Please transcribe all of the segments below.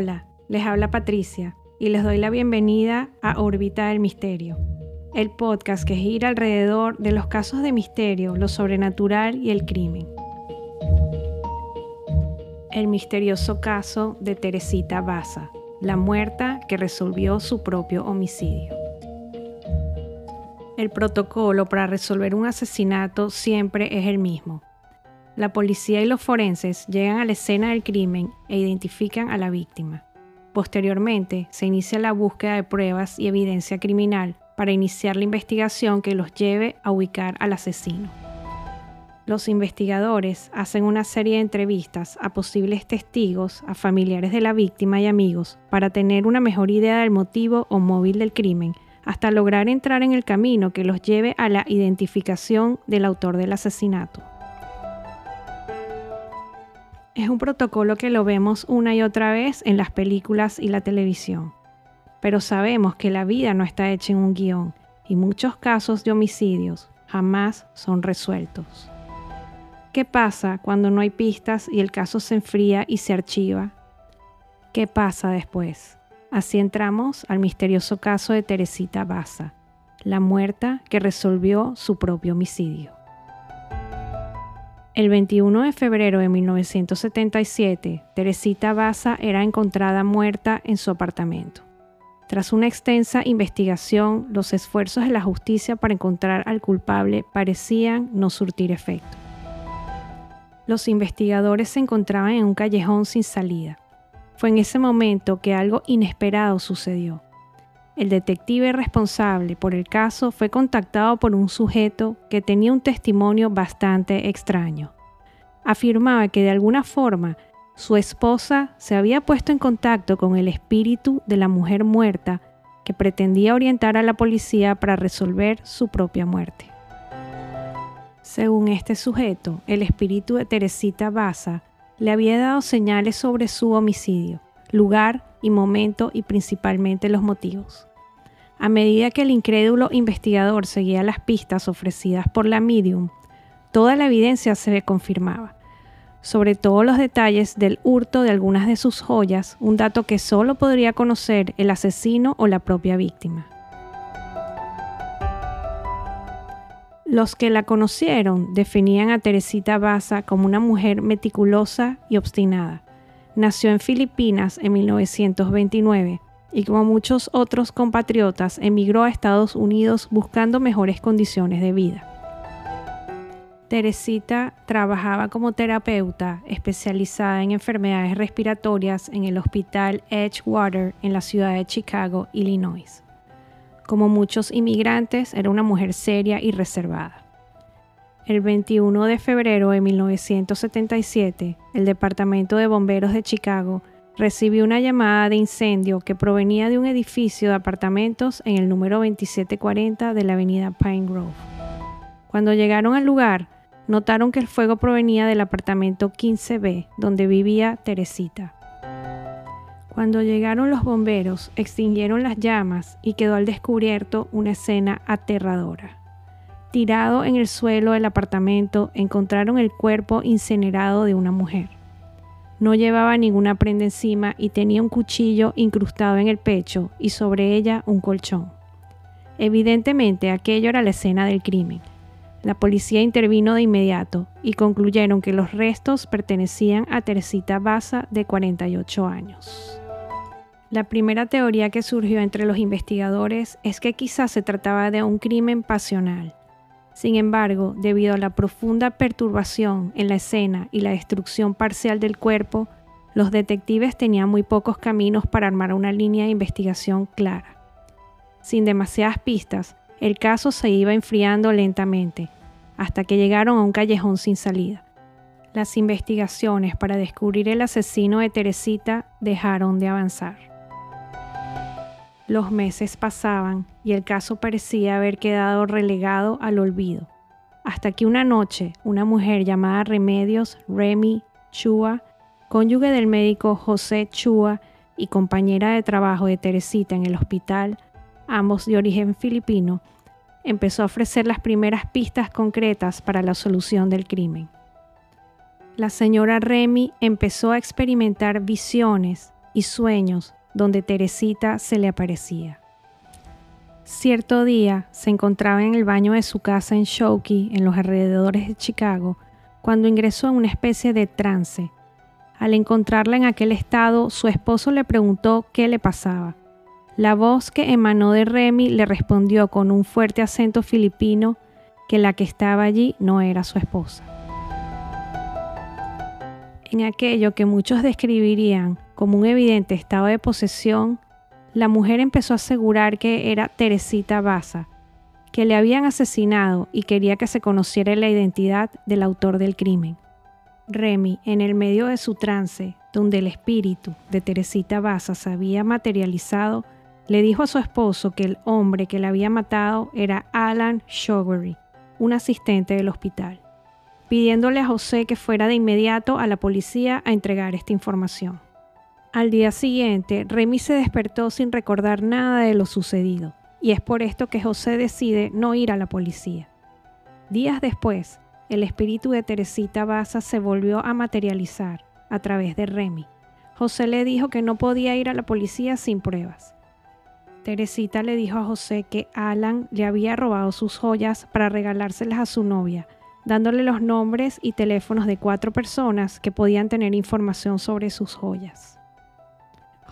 Hola, les habla Patricia y les doy la bienvenida a Órbita del Misterio, el podcast que gira alrededor de los casos de misterio, lo sobrenatural y el crimen. El misterioso caso de Teresita Baza, la muerta que resolvió su propio homicidio. El protocolo para resolver un asesinato siempre es el mismo la policía y los forenses llegan a la escena del crimen e identifican a la víctima. Posteriormente, se inicia la búsqueda de pruebas y evidencia criminal para iniciar la investigación que los lleve a ubicar al asesino. Los investigadores hacen una serie de entrevistas a posibles testigos, a familiares de la víctima y amigos para tener una mejor idea del motivo o móvil del crimen, hasta lograr entrar en el camino que los lleve a la identificación del autor del asesinato. Es un protocolo que lo vemos una y otra vez en las películas y la televisión. Pero sabemos que la vida no está hecha en un guion y muchos casos de homicidios jamás son resueltos. ¿Qué pasa cuando no hay pistas y el caso se enfría y se archiva? ¿Qué pasa después? Así entramos al misterioso caso de Teresita Baza, la muerta que resolvió su propio homicidio. El 21 de febrero de 1977, Teresita Baza era encontrada muerta en su apartamento. Tras una extensa investigación, los esfuerzos de la justicia para encontrar al culpable parecían no surtir efecto. Los investigadores se encontraban en un callejón sin salida. Fue en ese momento que algo inesperado sucedió. El detective responsable por el caso fue contactado por un sujeto que tenía un testimonio bastante extraño. Afirmaba que de alguna forma su esposa se había puesto en contacto con el espíritu de la mujer muerta que pretendía orientar a la policía para resolver su propia muerte. Según este sujeto, el espíritu de Teresita Baza le había dado señales sobre su homicidio, lugar y momento y principalmente los motivos. A medida que el incrédulo investigador seguía las pistas ofrecidas por la medium, toda la evidencia se confirmaba, sobre todo los detalles del hurto de algunas de sus joyas, un dato que solo podría conocer el asesino o la propia víctima. Los que la conocieron definían a Teresita Baza como una mujer meticulosa y obstinada. Nació en Filipinas en 1929 y como muchos otros compatriotas emigró a Estados Unidos buscando mejores condiciones de vida. Teresita trabajaba como terapeuta especializada en enfermedades respiratorias en el Hospital Edgewater en la ciudad de Chicago, Illinois. Como muchos inmigrantes, era una mujer seria y reservada. El 21 de febrero de 1977, el Departamento de Bomberos de Chicago recibió una llamada de incendio que provenía de un edificio de apartamentos en el número 2740 de la avenida Pine Grove. Cuando llegaron al lugar, notaron que el fuego provenía del apartamento 15B, donde vivía Teresita. Cuando llegaron los bomberos, extinguieron las llamas y quedó al descubierto una escena aterradora. Tirado en el suelo del apartamento, encontraron el cuerpo incinerado de una mujer. No llevaba ninguna prenda encima y tenía un cuchillo incrustado en el pecho y sobre ella un colchón. Evidentemente aquello era la escena del crimen. La policía intervino de inmediato y concluyeron que los restos pertenecían a Teresita Baza de 48 años. La primera teoría que surgió entre los investigadores es que quizás se trataba de un crimen pasional. Sin embargo, debido a la profunda perturbación en la escena y la destrucción parcial del cuerpo, los detectives tenían muy pocos caminos para armar una línea de investigación clara. Sin demasiadas pistas, el caso se iba enfriando lentamente, hasta que llegaron a un callejón sin salida. Las investigaciones para descubrir el asesino de Teresita dejaron de avanzar. Los meses pasaban y el caso parecía haber quedado relegado al olvido, hasta que una noche una mujer llamada Remedios Remy Chua, cónyuge del médico José Chua y compañera de trabajo de Teresita en el hospital, ambos de origen filipino, empezó a ofrecer las primeras pistas concretas para la solución del crimen. La señora Remy empezó a experimentar visiones y sueños donde Teresita se le aparecía. Cierto día se encontraba en el baño de su casa en Shokey, en los alrededores de Chicago, cuando ingresó en una especie de trance. Al encontrarla en aquel estado, su esposo le preguntó qué le pasaba. La voz que emanó de Remy le respondió con un fuerte acento filipino que la que estaba allí no era su esposa. En aquello que muchos describirían como un evidente estado de posesión, la mujer empezó a asegurar que era Teresita Baza, que le habían asesinado y quería que se conociera la identidad del autor del crimen. Remy, en el medio de su trance, donde el espíritu de Teresita Baza se había materializado, le dijo a su esposo que el hombre que la había matado era Alan Showery, un asistente del hospital, pidiéndole a José que fuera de inmediato a la policía a entregar esta información. Al día siguiente, Remy se despertó sin recordar nada de lo sucedido, y es por esto que José decide no ir a la policía. Días después, el espíritu de Teresita Baza se volvió a materializar a través de Remy. José le dijo que no podía ir a la policía sin pruebas. Teresita le dijo a José que Alan le había robado sus joyas para regalárselas a su novia, dándole los nombres y teléfonos de cuatro personas que podían tener información sobre sus joyas.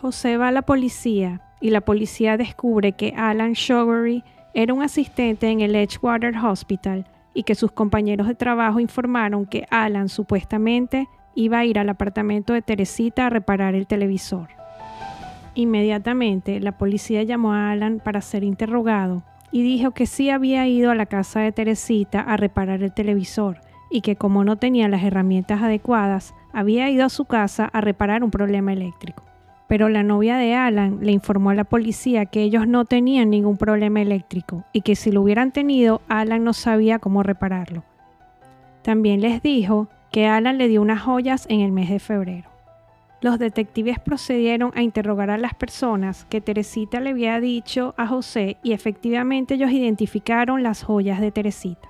José va a la policía y la policía descubre que Alan Showery era un asistente en el Edgewater Hospital y que sus compañeros de trabajo informaron que Alan supuestamente iba a ir al apartamento de Teresita a reparar el televisor. Inmediatamente la policía llamó a Alan para ser interrogado y dijo que sí había ido a la casa de Teresita a reparar el televisor y que como no tenía las herramientas adecuadas, había ido a su casa a reparar un problema eléctrico pero la novia de Alan le informó a la policía que ellos no tenían ningún problema eléctrico y que si lo hubieran tenido, Alan no sabía cómo repararlo. También les dijo que Alan le dio unas joyas en el mes de febrero. Los detectives procedieron a interrogar a las personas que Teresita le había dicho a José y efectivamente ellos identificaron las joyas de Teresita.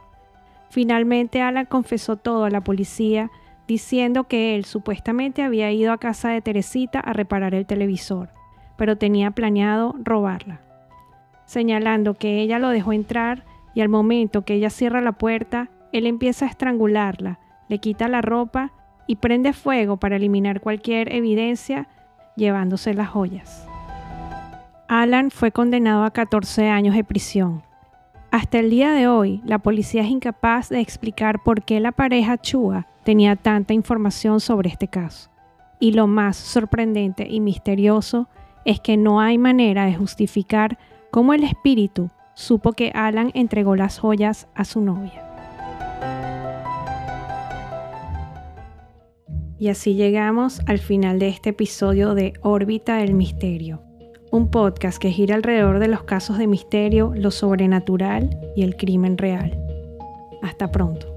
Finalmente Alan confesó todo a la policía diciendo que él supuestamente había ido a casa de Teresita a reparar el televisor, pero tenía planeado robarla, señalando que ella lo dejó entrar y al momento que ella cierra la puerta, él empieza a estrangularla, le quita la ropa y prende fuego para eliminar cualquier evidencia llevándose las joyas. Alan fue condenado a 14 años de prisión. Hasta el día de hoy, la policía es incapaz de explicar por qué la pareja Chua tenía tanta información sobre este caso. Y lo más sorprendente y misterioso es que no hay manera de justificar cómo el espíritu supo que Alan entregó las joyas a su novia. Y así llegamos al final de este episodio de Órbita del Misterio, un podcast que gira alrededor de los casos de misterio, lo sobrenatural y el crimen real. Hasta pronto.